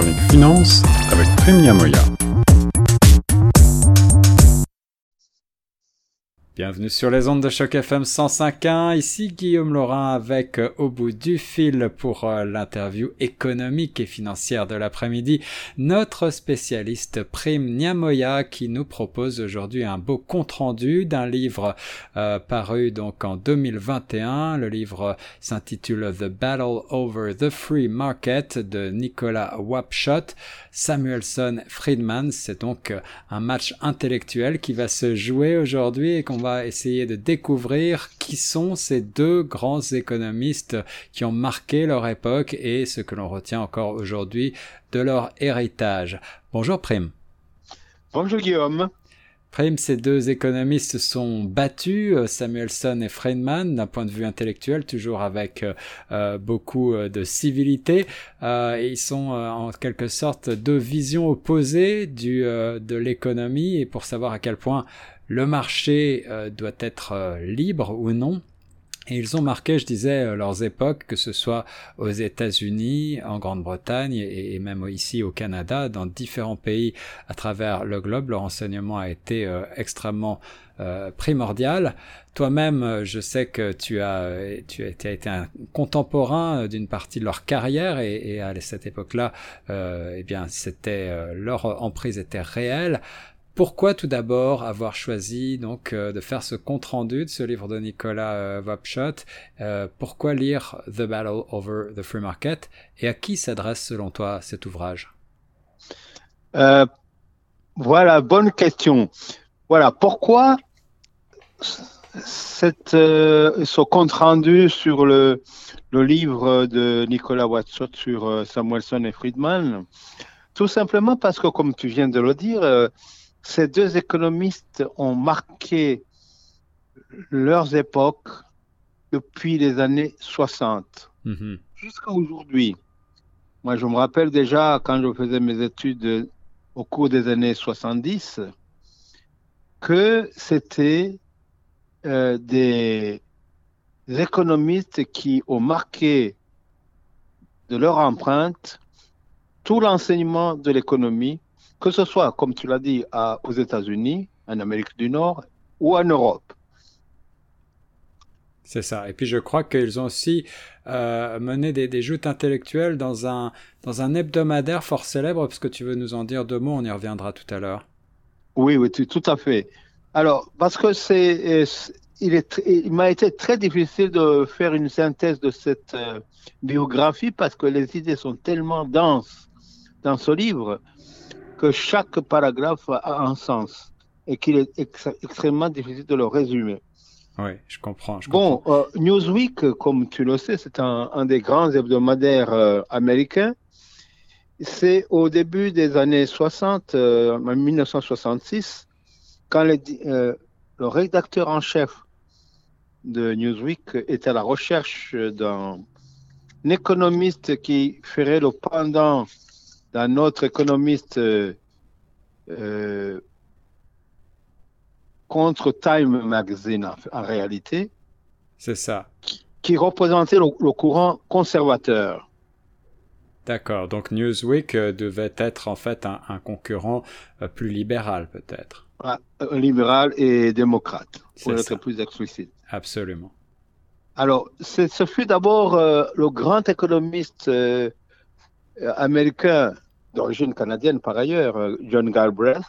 chronique finance avec Prime Moya. Bienvenue sur les ondes de choc FM 105.1. Ici Guillaume Laurin avec euh, au bout du fil pour euh, l'interview économique et financière de l'après-midi notre spécialiste Prime Niamoya qui nous propose aujourd'hui un beau compte rendu d'un livre euh, paru donc en 2021. Le livre s'intitule The Battle Over the Free Market de Nicolas Wapshot. Samuelson Friedman. C'est donc un match intellectuel qui va se jouer aujourd'hui et qu'on va essayer de découvrir qui sont ces deux grands économistes qui ont marqué leur époque et ce que l'on retient encore aujourd'hui de leur héritage. Bonjour Prime. Bonjour Guillaume. Prime, ces deux économistes sont battus, euh, Samuelson et Friedman, d'un point de vue intellectuel, toujours avec euh, euh, beaucoup de civilité. ils sont en quelque sorte deux visions opposées du, de l'économie et pour savoir à quel point le marché doit être libre ou non. Et ils ont marqué, je disais, euh, leurs époques, que ce soit aux États-Unis, en Grande-Bretagne et, même ici au Canada, dans différents pays à travers le globe, leur enseignement a été extrêmement primordial. Toi-même, je sais que tu as, tu as, été un contemporain d'une partie de leur carrière et, à cette époque-là, eh bien, c'était leur emprise était réelle. Pourquoi tout d'abord avoir choisi donc euh, de faire ce compte rendu de ce livre de Nicolas euh, euh, Pourquoi lire The Battle Over the Free Market Et à qui s'adresse selon toi cet ouvrage? Voilà, bonne question. Voilà, pourquoi ce compte rendu sur le, livre de Nicolas Wapshot sur Samuelson et Friedman? Tout simplement parce que, comme tu viens de le dire, ces deux économistes ont marqué leurs époques depuis les années 60 mhm. jusqu'à aujourd'hui. Moi, je me rappelle déjà quand je faisais mes études au cours des années 70 que c'était euh, des économistes qui ont marqué de leur empreinte tout l'enseignement de l'économie que ce soit, comme tu l'as dit, aux États-Unis, en Amérique du Nord ou en Europe. C'est ça. Et puis je crois qu'ils ont aussi euh, mené des, joutes intellectuelles dans un, dans un hebdomadaire fort célèbre, parce que tu veux nous en dire deux mots, on y reviendra tout à l'heure. Oui, oui, tout à fait. Alors, parce que c'est, euh, il, est, il m'a été très difficile de faire une synthèse de cette euh, biographie parce que les idées sont tellement denses dans ce livre que chaque paragraphe a un sens et qu'il est extrêmement difficile de le résumer. Oui, je comprends. bon, euh, Newsweek, comme tu le sais, c'est un, des grands hebdomadaires euh, américains. C'est au début des années 60, euh, en 1966, quand le rédacteur en chef de Newsweek était à la recherche d'un économiste qui ferait le pendant d'un autre économiste euh, euh, contre Time Magazine en, réalité. C'est ça. Qui, représentait le, courant conservateur. D'accord, donc Newsweek euh, devait être en fait un, concurrent plus libéral peut-être. libéral et démocrate, pour être plus explicite. Absolument. Alors, ce fut d'abord le grand économiste euh, américain d'origine canadienne par ailleurs, euh, John Galbraith,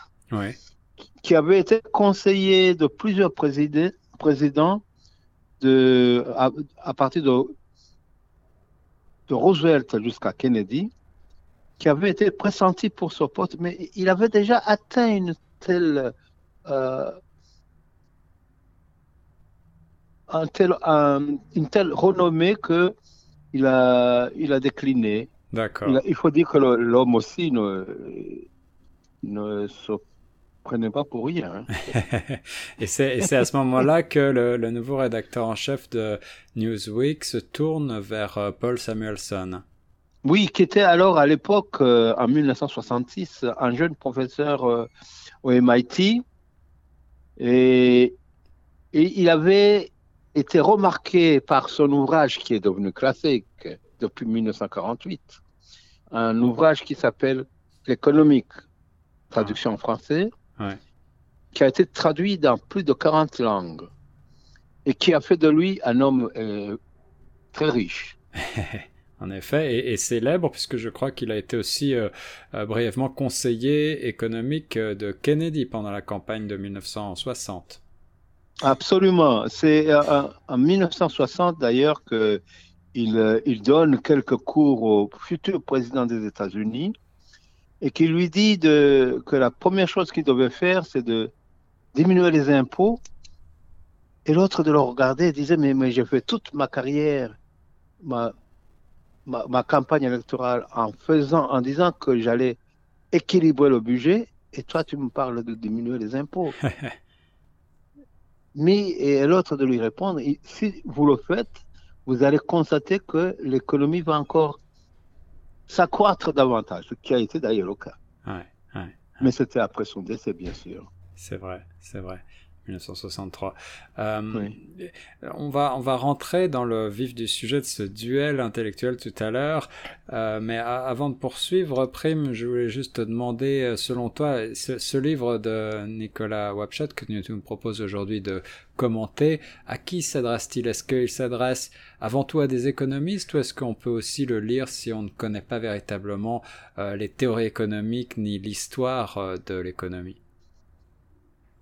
qui avait été conseiller de plusieurs présidents de, à, partir de, de Roosevelt jusqu'à Kennedy, qui avait été pressenti pour ce poste, mais il avait déjà atteint une telle, euh, un tel, une telle renommée que il a, il a décliné. D'accord. Il, faut dire que l'homme aussi ne, ne se prenait pas pour rien. Hein. et c'est à ce moment-là que le, nouveau rédacteur en chef de Newsweek se tourne vers euh, Paul Samuelson. Oui, qui était alors à l'époque, euh, en 1966, un jeune professeur euh, au MIT. Et, et, il avait été remarqué par son ouvrage qui est devenu classique, depuis 1948, un ouvrage qui s'appelle L'économique, traduction en français, qui a été traduit dans plus de 40 langues et qui a fait de lui un homme euh, très riche. en effet, et, célèbre, puisque je crois qu'il a été aussi euh, euh, brièvement conseiller économique de Kennedy pendant la campagne de 1960. Absolument. C'est en 1960 d'ailleurs qu'il il donne quelques cours au futur président des États-Unis et qui lui dit de, que la première chose qu'il devait faire, c'est de diminuer les impôts. Et l'autre de le regarder et disait, mais, mais j'ai fait toute ma carrière, ma, ma, campagne électorale en faisant, en disant que j'allais équilibrer le budget, et toi tu me parles de diminuer les impôts. Mais et l'autre de lui répondre, si vous le faites, vous allez constater que l'économie va encore s'accroître davantage, ce qui a été d'ailleurs le cas. Mais c'était après son décès, bien sûr. C'est vrai, c'est vrai. 1963. Euh, on, va, on va rentrer dans le vif du sujet de ce duel intellectuel tout à l'heure, euh, mais avant de poursuivre, Prime, je voulais juste te demander, euh, selon toi, ce, livre de Nicolas Wapchat que tu nous proposes aujourd'hui de commenter, à qui s'adresse-t-il? Est-ce qu'il s'adresse avant tout à des économistes ou est-ce qu'on peut aussi le lire si on ne connaît pas véritablement les théories économiques ni l'histoire de l'économie?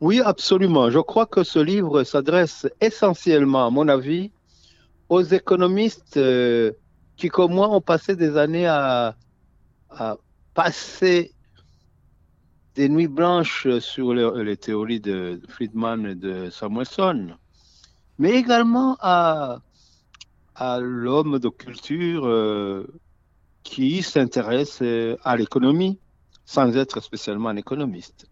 Oui, absolument. Je crois que ce livre s'adresse essentiellement, à mon avis, aux économistes euh, qui, comme moi, ont passé des années à, passer des nuits blanches sur les, théories de Friedman et de Samuelson, mais également à, l'homme de culture euh, qui s'intéresse à l'économie sans être spécialement un économiste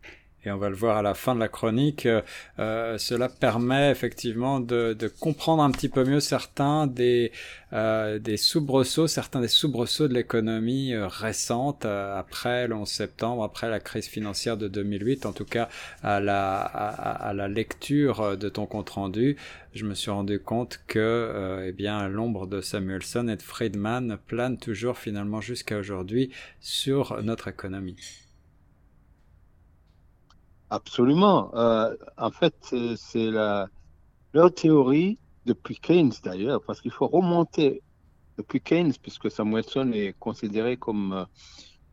et on va le voir à la fin de la chronique, euh, euh, cela permet effectivement de, comprendre un petit peu mieux certains des, euh, soubresauts, certains des soubresauts de l'économie récente après le 11 septembre, après la crise financière de 2008, en tout cas à la, lecture de ton compte rendu, je me suis rendu compte que eh bien l'ombre de Samuelson et de Friedman plane toujours finalement jusqu'à aujourd'hui sur notre économie. Absolument. Euh, en fait, c'est la, leur théorie, depuis Keynes d'ailleurs, parce qu'il faut remonter depuis Keynes, puisque Samuelson est considéré comme euh,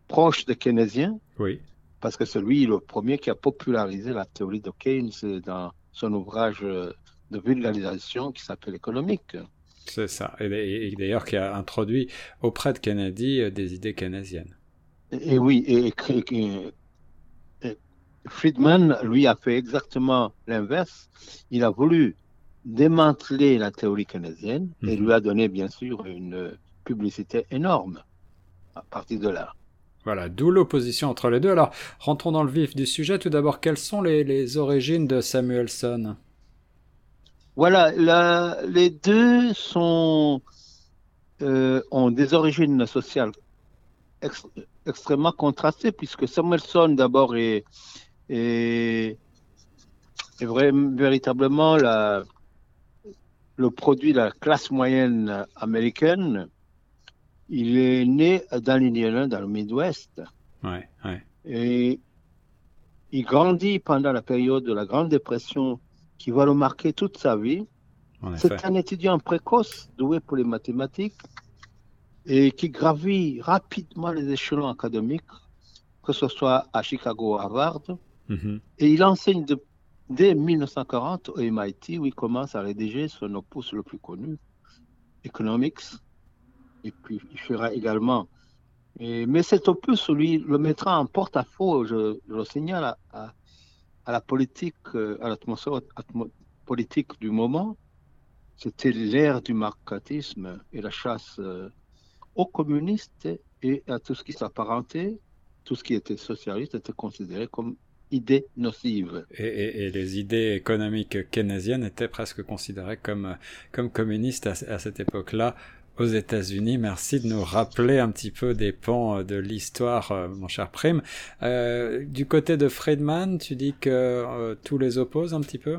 proche de keynésien. Oui. Parce que c'est lui le premier qui a popularisé la théorie de Keynes dans son ouvrage euh, de vulgarisation qui s'appelle Économique. C'est ça. Et, d'ailleurs qui a introduit auprès de Kennedy des idées keynésiennes. Et, oui, et, Friedman, lui, a fait exactement l'inverse. Il a voulu démanteler la théorie keynésienne et mhm. lui a donné, bien sûr, une publicité énorme à partir de là. Voilà, d'où l'opposition entre les deux. Alors, rentrons dans le vif du sujet. Tout d'abord, quelles sont les, origines de Samuelson? Voilà, les deux sont, euh, ont des origines sociales extrêmement contrastées, puisque Samuelson, d'abord, est et, et véritablement la, le produit de la classe moyenne américaine. Il est né dans l'Indiana, dans le Midwest. Ouais, ouais. Et il grandit pendant la période de la Grande Dépression qui va le marquer toute sa vie. C'est un étudiant précoce, doué pour les mathématiques, et qui gravit rapidement les échelons académiques, que ce soit à Chicago ou à Harvard. Mhm. Et il enseigne dès 1940 au MIT, où il commence à rédiger son opus le plus connu, Economics. Et puis, il fera également. mais cet opus, lui, le mettra en porte-à-faux, je, le signale, à, la politique, euh, à l'atmosphère politique du moment. C'était l'ère du marxisme et la chasse euh, aux communistes et à tout ce qui s'apparentait, tout ce qui était socialiste était considéré comme idées nocives. Et, les idées économiques keynésiennes étaient presque considérées comme, comme communistes à, cette époque-là aux États-Unis. Merci de nous rappeler un petit peu des pans de l'histoire, euh, mon cher Prime. Euh, du côté de Friedman, tu dis que euh, tous les opposent un petit peu?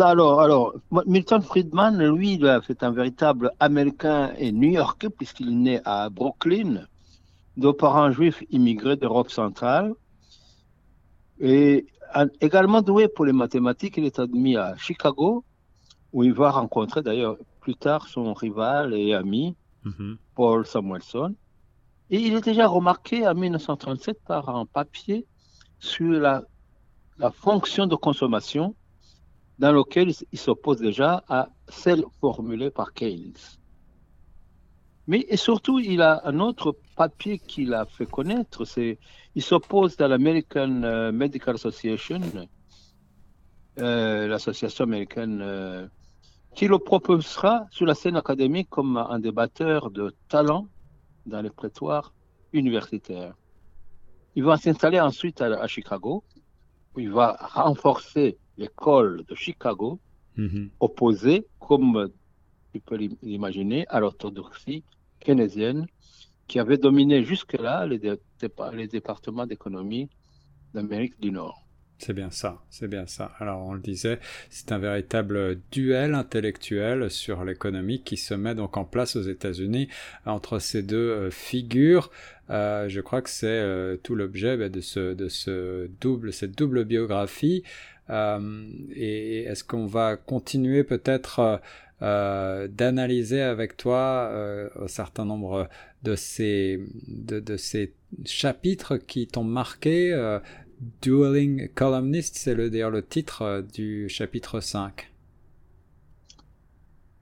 Alors, alors, Milton Friedman, lui, c'est un véritable Américain et New-Yorkais, puisqu'il est né à Brooklyn. de parents juifs immigrés d'Europe centrale. Et également doué pour les mathématiques, il est admis à Chicago, où il va rencontrer d'ailleurs plus tard son rival et ami, mm-hmm. Paul Samuelson. Et il est déjà remarqué en 1937 par un papier sur la, la fonction de consommation dans lequel il s'oppose déjà à celle formulée par Keynes. Mais et surtout, il a un autre papier qu'il a fait connaître, c'est il s'oppose à l'American euh, Medical Association, euh, l'association américaine, euh, qui le proposera sur la scène académique comme un débatteur de talent dans les prétoires universitaires. Il va s'installer ensuite à, Chicago, où il va renforcer l'école de Chicago, mm-hmm. opposée, comme tu peux l'imaginer, à l'orthodoxie keynésienne qui avait dominé jusque-là les, départements d'économie d'Amérique du Nord. C'est bien ça, c'est bien ça. Alors on le disait, c'est un véritable duel intellectuel sur l'économie qui se met donc en place aux États-Unis entre ces deux euh, figures. Euh, je crois que c'est euh, tout l'objet bah, de de ce double, cette double biographie. et est-ce qu'on va continuer peut-être euh, d'analyser avec toi euh, un certain nombre de ces, de, ces chapitres qui t'ont marqué. Euh, Dueling Columnist, c'est le, d'ailleurs le titre du chapitre 5.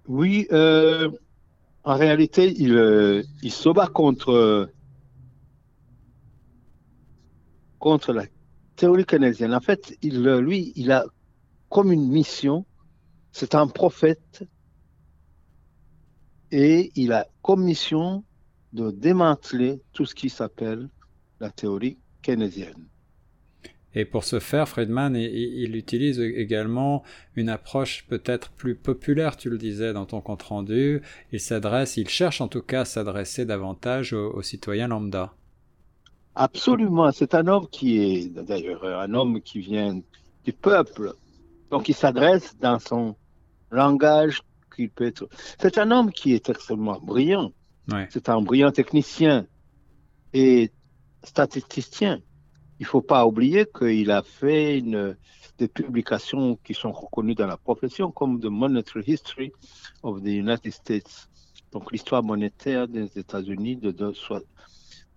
Oui, en réalité, il, il se bat contre, contre la théorie canadienne. En fait, il, lui, il a comme une mission, c'est un prophète et il a comme mission de démanteler tout ce qui s'appelle la théorie keynésienne. Et pour ce faire, Friedman, il, utilise également une approche peut-être plus populaire, tu le disais dans ton compte-rendu. Il s'adresse, il cherche en tout cas à s'adresser davantage aux, citoyens lambda. Absolument, c'est un homme qui est d'ailleurs un homme qui vient du peuple. Donc il s'adresse dans son langage peut être. C'est un homme qui est extrêmement brillant. C'est un brillant technicien et statisticien. Il ne faut pas oublier qu'il a fait une, des publications qui sont reconnues dans la profession, comme The Monetary History of the United States, donc l'histoire monétaire des États-Unis de, de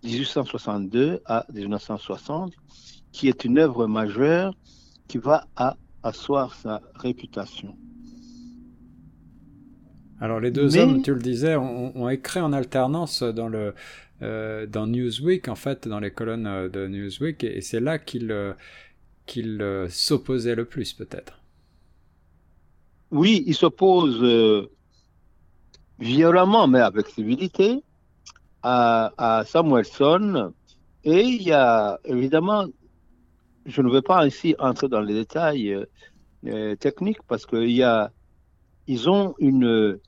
1862 à 1960, qui est une œuvre majeure qui va à asseoir sa réputation. Alors les deux hommes, tu le disais, ont, écrit en alternance dans le euh, dans Newsweek, en fait, dans les colonnes euh, de Newsweek, et, c'est là qu'ils euh, qu'il s'opposaient le plus, peut-être. Oui, ils s'opposent violemment, mais avec civilité, à, à, Samuelson. Et il y a évidemment, je ne veux pas ici entrer dans les détails techniques parce qu'il y a ils ont une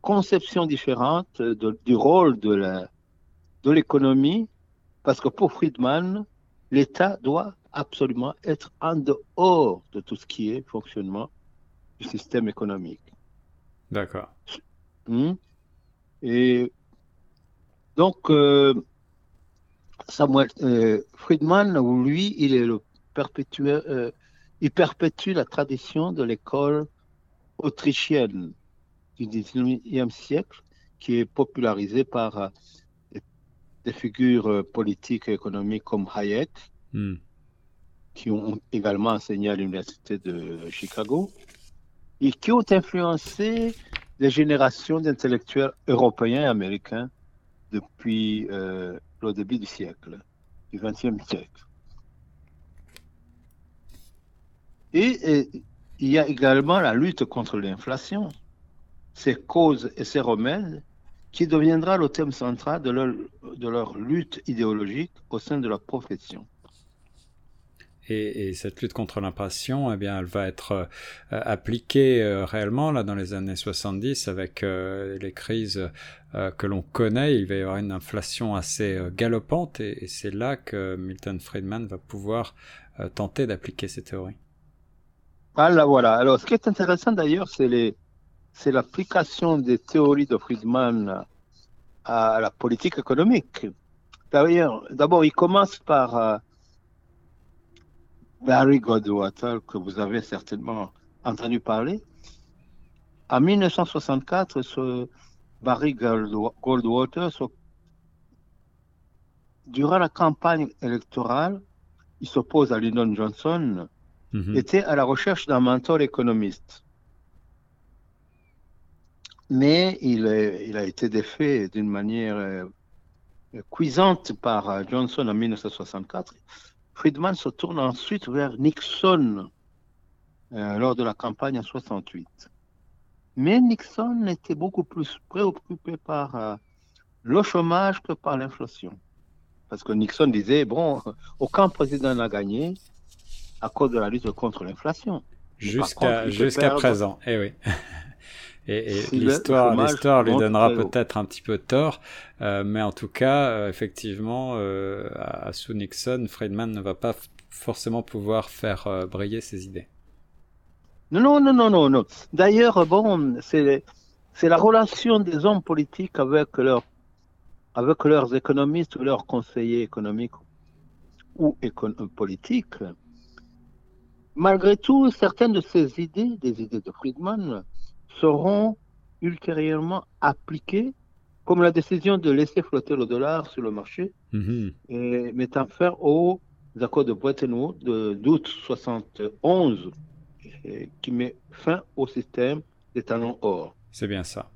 conception différente du rôle de l'économie, parce que pour Friedman, l'État doit absolument être en dehors de tout ce qui est fonctionnement du système économique. D'accord. Hmm? Et donc, euh, Samuel euh, Friedman, lui, il est le perpétuel, euh, il perpétue la tradition de l'école autrichienne du 19e siècle qui est popularisée par euh, des figures euh, politiques et économiques comme Hayek, hmm. qui ont également enseigné à l'Université de Chicago, et qui ont influencé des générations d'intellectuels européens et américains depuis euh, le début du siècle, du XXe siècle. et, il y a également la lutte contre l'inflation, ses causes et ses remèdes, qui deviendra le thème central de leur, lutte idéologique au sein de leur profession. Et, cette lutte contre l'inflation, eh bien, elle va être euh, appliquée euh, réellement là dans les années 70 avec euh, les crises que l'on connaît. Il va y avoir une inflation assez galopante et, et c'est là que Milton Friedman va pouvoir tenter d'appliquer ces théories. Ah voilà. Alors, ce qui est intéressant d'ailleurs, c'est l'application des théories de Friedman à la politique économique. D'ailleurs, d'abord, il commence par euh, Barry Goldwater, que vous avez certainement entendu parler. En 1964, ce Barry Goldwater, durant la campagne électorale, il s'oppose à Lyndon Johnson, mhm. était à la recherche d'un mentor économiste. Mais il, a été défait d'une manière euh, cuisante par euh, Johnson en 1964. Friedman se tourne ensuite vers Nixon euh, lors de la campagne en 68. Mais Nixon était beaucoup plus préoccupé par le chômage que par l'inflation. Parce que Nixon disait, bon, aucun président n'a gagné à cause de la lutte contre l'inflation. Jusqu'à jusqu'à présent, eh oui. Et, l'histoire, l'histoire lui donnera peut-être un petit peu tort, euh, mais en tout cas, euh, effectivement, euh, à, sous Nixon, Friedman ne va pas forcément pouvoir faire briller ses idées. Non, non, non, non, non. D'ailleurs, bon, c'est la relation des hommes politiques avec leurs avec leurs économistes ou leurs conseillers économiques ou politiques. Malgré tout, certaines de ces idées, des idées de Friedman, seront ultérieurement appliquées, comme la décision de laisser flotter le dollar sur le marché, mhm. et mettant fin aux accords de Bretton Woods d'août 71, qui met fin au système des talons or. C'est bien ça.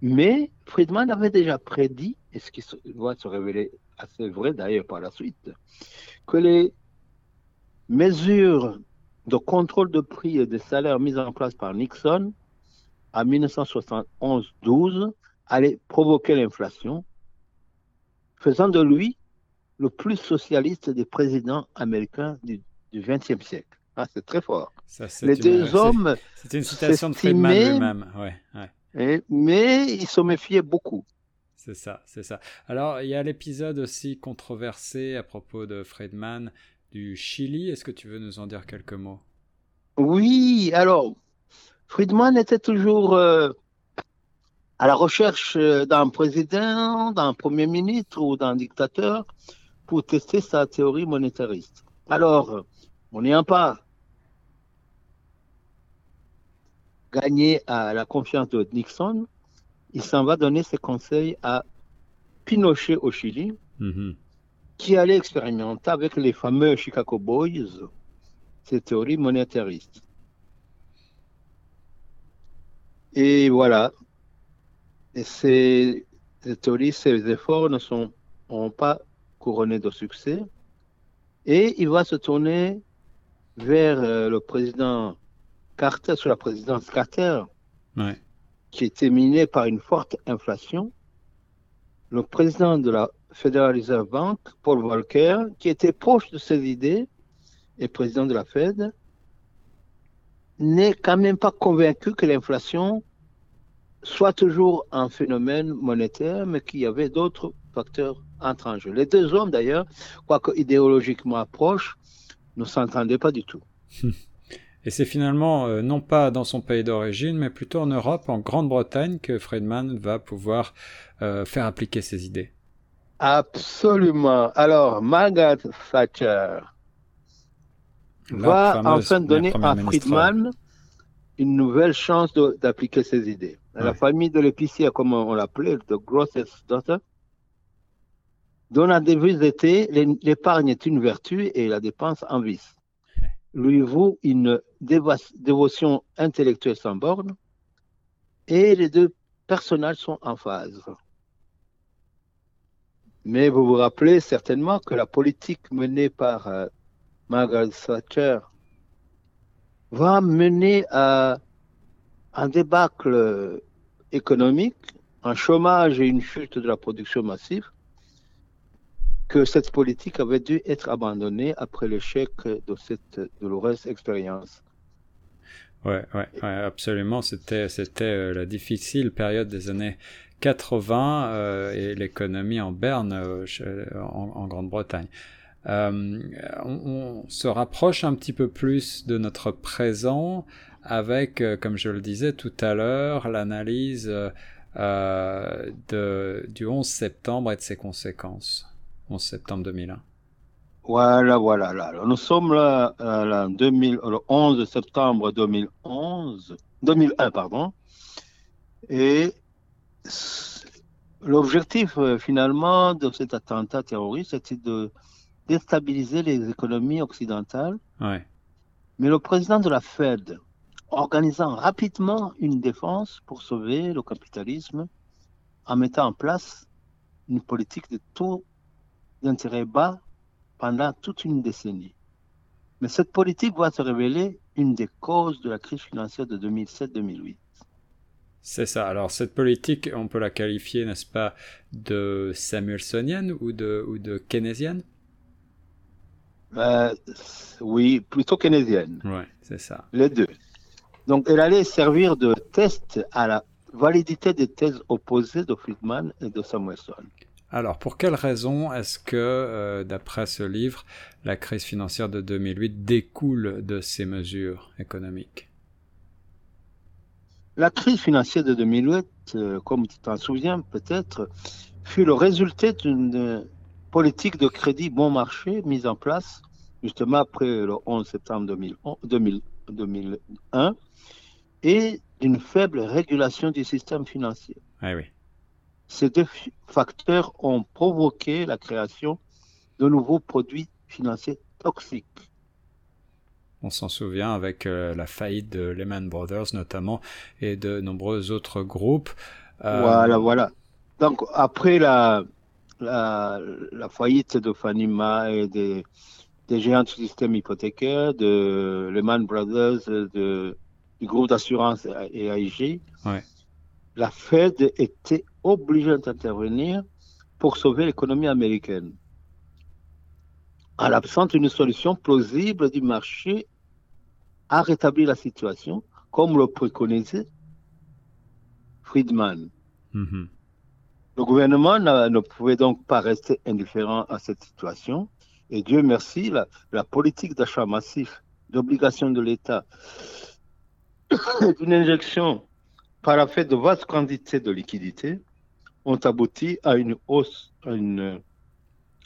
Mais Friedman avait déjà prédit, et ce qui va se révéler assez vrai d'ailleurs par la suite, que les mesures de contrôle de prix et de salaires mises en place par Nixon en 1971-12 allait provoquer l'inflation, faisant de lui le plus socialiste des présidents américains du XXe siècle. Ah, c'est très fort. Les deux hommes. C'est une citation de Friedman lui-même. Ouais, mais ils se méfiaient beaucoup. C'est ça, c'est ça. Alors, il y a l'épisode aussi controversé à propos de Friedman du Chili. Est-ce que tu veux nous en dire quelques mots? Oui, alors, Friedman était toujours euh, à la recherche euh, d'un président, d'un premier ministre ou d'un dictateur pour tester sa théorie monétariste. Alors, on n'ayant pas gagné à la confiance de Nixon, il s'en va donner ses conseils à Pinochet au Chili, mm-hmm. Qui allait expérimenter avec les fameux Chicago Boys ses théories monétaristes. Et voilà. Et ces, théories, ces efforts ne sont pas couronnés de succès. Et il va se tourner vers euh, le président Carter, sur la présidence Carter, qui était miné par une forte inflation. Le président de la Federal Reserve Bank, Paul Volcker, qui était proche de ses idées et président de la Fed, n'est quand même pas convaincu que l'inflation soit toujours un phénomène monétaire, mais qu'il y avait d'autres facteurs étrangers. Les deux hommes, d'ailleurs, quoique idéologiquement proches, ne s'entendaient pas du tout. Et c'est finalement euh, non pas dans son pays d'origine, mais plutôt en Europe, en Grande-Bretagne, que Friedman va pouvoir euh, faire appliquer ses idées. Absolument. Alors, Margaret Thatcher va enfin donner à Friedman une nouvelle chance d'appliquer ses idées. La famille de l'épicier, comme on l'appelait, de Grossest Daughter, dont la devise était l'épargne est une vertu et la dépense un vice. Lui vaut une dévotion intellectuelle sans borne et les deux personnages sont en phase. Mais vous vous rappelez certainement que la politique menée par euh, Margaret Thatcher va mener à un débâcle économique, un chômage et une chute de la production massive, que cette politique avait dû être abandonnée après l'échec de cette douloureuse expérience. Ouais, ouais, absolument. C'était, c'était euh, la difficile période des années 80 euh, et l'économie en berne euh, en Grande-Bretagne. Euh, on, se rapproche un petit peu plus de notre présent avec, comme je le disais tout à l'heure, l'analyse du 11 septembre et de ses conséquences. 11 septembre 2001. Voilà, voilà, là. Nous sommes là, là 2000, le 11 septembre 2011, 2001, pardon. Et l'objectif, euh, finalement, de cet attentat terroriste, c'était de déstabiliser les économies occidentales. Ouais. Mais le président de la Fed, organisant rapidement une défense pour sauver le capitalisme, en mettant en place une politique de taux d'intérêt bas pendant toute une décennie. Mais cette politique va se révéler une des causes de la crise financière de 2007-2008. C'est ça. Alors cette politique, on peut la qualifier, n'est-ce pas, de samuelsonienne ou de, ou de keynésienne? Euh, Oui, plutôt keynésienne. Oui, c'est ça. Les deux. Donc elle allait servir de test à la validité des thèses opposées de Friedman et de Samuelson. Alors, pour quelles raisons est-ce que, euh, d'après ce livre, la crise financière de 2008 découle de ces mesures économiques? La crise financière de 2008, euh, comme tu t'en souviens peut-être, fut le résultat d'une politique de crédit bon marché mise en place justement après le 11 septembre 2001 et d'une faible régulation du système financier. Ah oui. Ces deux facteurs ont provoqué la création de nouveaux produits financiers toxiques. On s'en souvient avec euh, la faillite de Lehman Brothers notamment et de nombreux autres groupes. Euh, voilà, voilà. Donc après la, la, faillite de Fannie Mae et des, des géants du système hypothécaire, de Lehman Brothers, de, du groupe d'assurance et AIG, ouais. la Fed était obligée d'intervenir pour sauver l'économie américaine. À l'absence d'une solution plausible du marché à rétablir la situation, comme le préconisait Friedman. Mm-hmm. Le gouvernement ne pouvait donc pas rester indifférent à cette situation. Et Dieu merci, la, la politique d'achat massif d'obligations de l'État d'une injection par la fait de vastes quantités de liquidités ont abouti à une hausse, à une,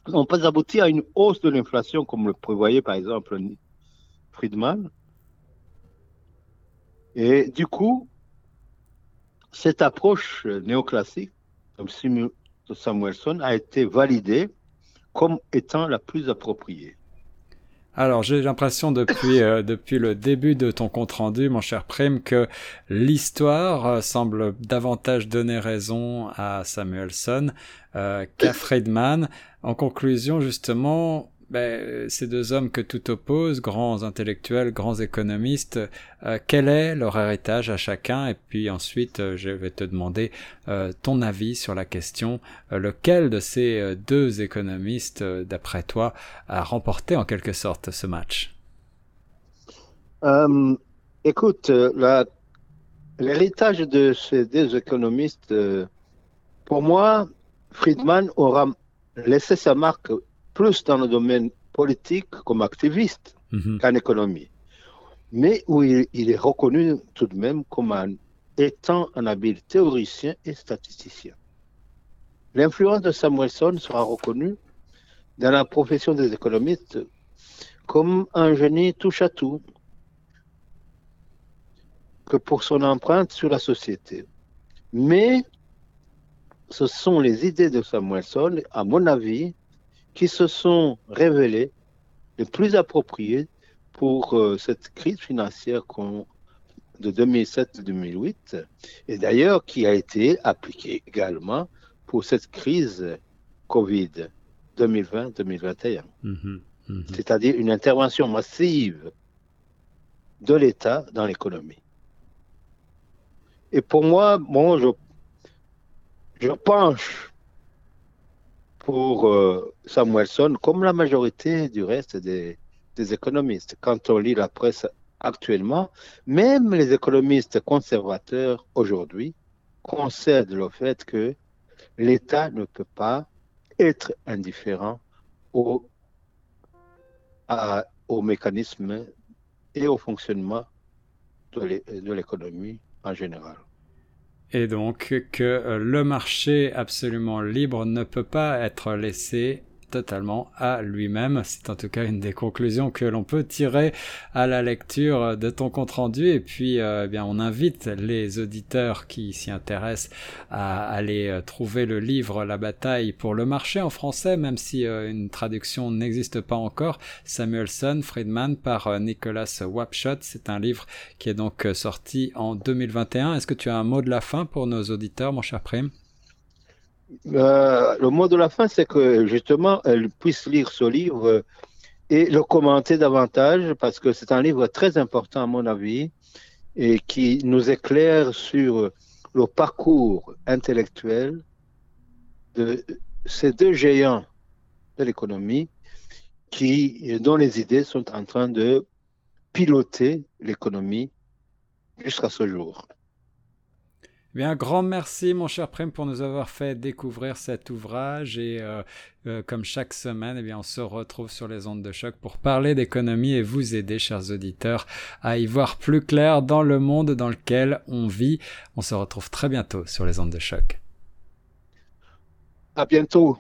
n'ont pas abouti à une hausse de l'inflation comme le prévoyait par exemple Friedman. Et du coup, cette approche néoclassique, comme Samuelson, a été validée comme étant la plus appropriée. Alors j'ai l'impression depuis euh, depuis le début de ton compte rendu, mon cher Prime, que l'histoire euh, semble davantage donner raison à Samuelson euh, qu'à Friedman. En conclusion, justement, ben, ces deux hommes que tout oppose, grands intellectuels, grands économistes, euh, quel est leur héritage à chacun? Et puis ensuite, euh, je vais te demander euh, ton avis sur la question, lequel de ces deux économistes, d'après toi, a remporté en quelque sorte ce match? Écoute, l'héritage de ces deux économistes, pour moi, Friedman aura laissé sa marque plus dans le domaine politique comme activiste mhm. qu'en économie, mais où il, est reconnu tout de même comme un, étant un habile théoricien et statisticien. L'influence de Samuelson sera reconnue dans la profession des économistes comme un génie touche à tout, que pour son empreinte sur la société. Mais ce sont les idées de Samuelson, à mon avis, qui se sont révélés les plus appropriés pour euh, cette crise financière de 2007-2008 et d'ailleurs qui a été appliquée également pour cette crise Covid 2020-2021. Mm-hmm. Mm-hmm. C'est-à-dire une intervention massive de l'État dans l'économie. Et pour moi, bon, je, je penche pour euh, Samuelson, comme la majorité du reste des, économistes. Quand on lit la presse actuellement, même les économistes conservateurs aujourd'hui concèdent le fait que l'État ne peut pas être indifférent au, au mécanisme et au fonctionnement de l'économie en général et donc que euh, le marché absolument libre ne peut pas être laissé totalement à lui-même. C'est en tout cas une des conclusions que l'on peut tirer à la lecture de ton compte rendu. Et puis, euh, eh bien, on invite les auditeurs qui s'y intéressent à aller euh, trouver le livre La bataille pour le marché en français, même si euh, une traduction n'existe pas encore. Samuelson, Friedman par Nicolas Wapshot. C'est un livre qui est donc sorti en 2021. Est-ce que tu as un mot de la fin pour nos auditeurs, mon cher Prime le mot de la fin, c'est que justement, elles puissent lire ce livre et le commenter davantage parce que c'est un livre très important à mon avis et qui nous éclaire sur le parcours intellectuel de ces deux géants de l'économie qui, dont les idées sont en train de piloter l'économie jusqu'à ce jour. Un grand merci, mon cher Prem, pour nous avoir fait découvrir cet ouvrage. Et euh, euh, comme chaque semaine, eh bien, on se retrouve sur les ondes de choc pour parler d'économie et vous aider, chers auditeurs, à y voir plus clair dans le monde dans lequel on vit. On se retrouve très bientôt sur les ondes de choc. À bientôt.